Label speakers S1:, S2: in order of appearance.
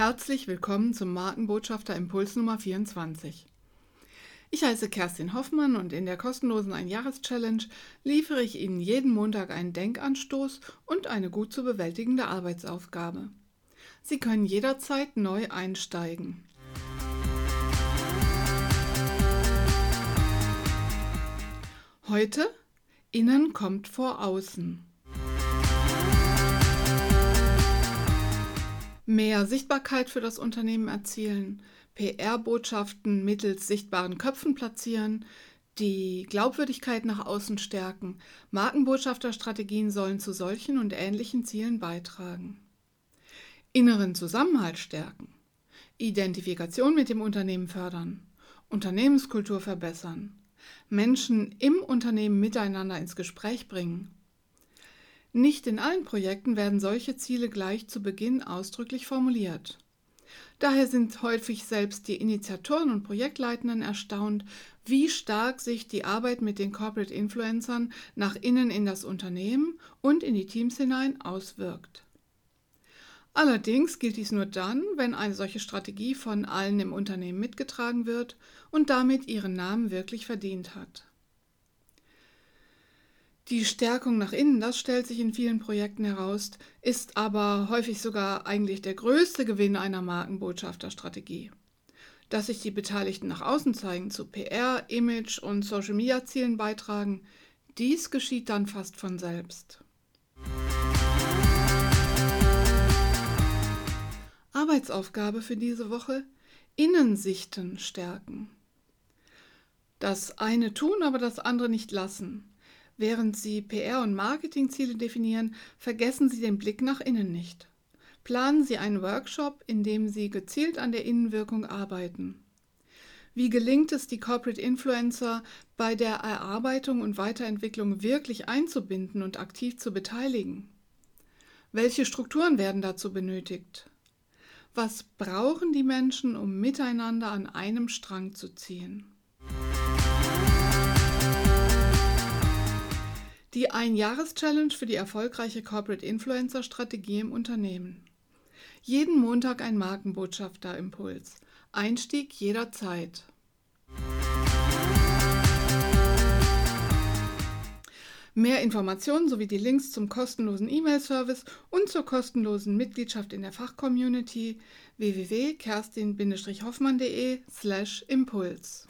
S1: Herzlich willkommen zum Markenbotschafter Impuls Nummer 24. Ich heiße Kerstin Hoffmann und in der kostenlosen Ein-Jahres-Challenge liefere ich Ihnen jeden Montag einen Denkanstoß und eine gut zu bewältigende Arbeitsaufgabe. Sie können jederzeit neu einsteigen. Heute Innen kommt vor Außen. Mehr Sichtbarkeit für das Unternehmen erzielen, PR-Botschaften mittels sichtbaren Köpfen platzieren, die Glaubwürdigkeit nach außen stärken. Markenbotschafterstrategien sollen zu solchen und ähnlichen Zielen beitragen. Inneren Zusammenhalt stärken. Identifikation mit dem Unternehmen fördern. Unternehmenskultur verbessern. Menschen im Unternehmen miteinander ins Gespräch bringen. Nicht in allen Projekten werden solche Ziele gleich zu Beginn ausdrücklich formuliert. Daher sind häufig selbst die Initiatoren und Projektleitenden erstaunt, wie stark sich die Arbeit mit den Corporate Influencern nach innen in das Unternehmen und in die Teams hinein auswirkt. Allerdings gilt dies nur dann, wenn eine solche Strategie von allen im Unternehmen mitgetragen wird und damit ihren Namen wirklich verdient hat. Die Stärkung nach innen, das stellt sich in vielen Projekten heraus, ist aber häufig sogar eigentlich der größte Gewinn einer Markenbotschafterstrategie. Dass sich die Beteiligten nach außen zeigen, zu PR, Image und Social-Media-Zielen beitragen, dies geschieht dann fast von selbst. Arbeitsaufgabe für diese Woche: Innensichten stärken. Das eine tun, aber das andere nicht lassen. Während Sie PR- und Marketingziele definieren, vergessen Sie den Blick nach innen nicht. Planen Sie einen Workshop, in dem Sie gezielt an der Innenwirkung arbeiten. Wie gelingt es, die Corporate Influencer bei der Erarbeitung und Weiterentwicklung wirklich einzubinden und aktiv zu beteiligen? Welche Strukturen werden dazu benötigt? Was brauchen die Menschen, um miteinander an einem Strang zu ziehen? Die Ein-Jahres-Challenge für die erfolgreiche Corporate Influencer-Strategie im Unternehmen. Jeden Montag ein Markenbotschafter-Impuls. Einstieg jederzeit. Mehr Informationen sowie die Links zum kostenlosen E-Mail-Service und zur kostenlosen Mitgliedschaft in der Fachcommunity www.kerstin-hoffmann.de/impuls.